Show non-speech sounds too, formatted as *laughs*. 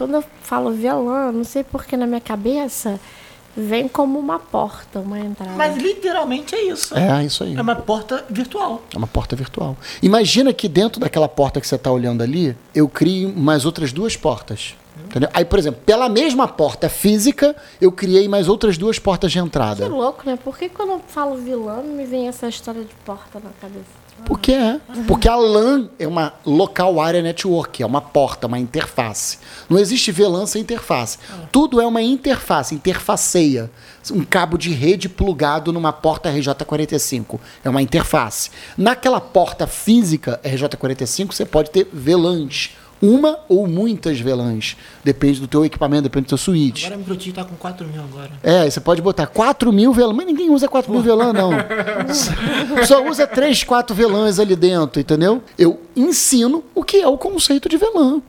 quando eu falo violão, não sei porque na minha cabeça vem como uma porta, uma entrada. Mas literalmente é isso. É, isso aí. É uma porta virtual. É uma porta virtual. Imagina que dentro daquela porta que você está olhando ali, eu crio mais outras duas portas. Entendeu? Aí, por exemplo, pela mesma porta física, eu criei mais outras duas portas de Que entrada. louco, né? Por que quando eu falo vilão me vem essa história de porta na cabeça? Porque é. Porque a LAN é uma Local Area Network, é uma porta, uma interface. Não existe VLAN sem interface. Tudo é uma interface, interfaceia. Um cabo de rede plugado numa porta RJ45. É uma interface. Naquela porta física RJ45, você pode ter VLANs. Uma ou muitas VLANs. Depende do teu equipamento, depende do teu switch. Agora a Microtik tá com 4 mil agora. É, você pode botar 4 mil VLAN, mas ninguém usa 4 mil VLAN, não. *laughs* Só usa 3, 4 VLANs ali dentro, entendeu? Eu ensino o que é o conceito de VLAN.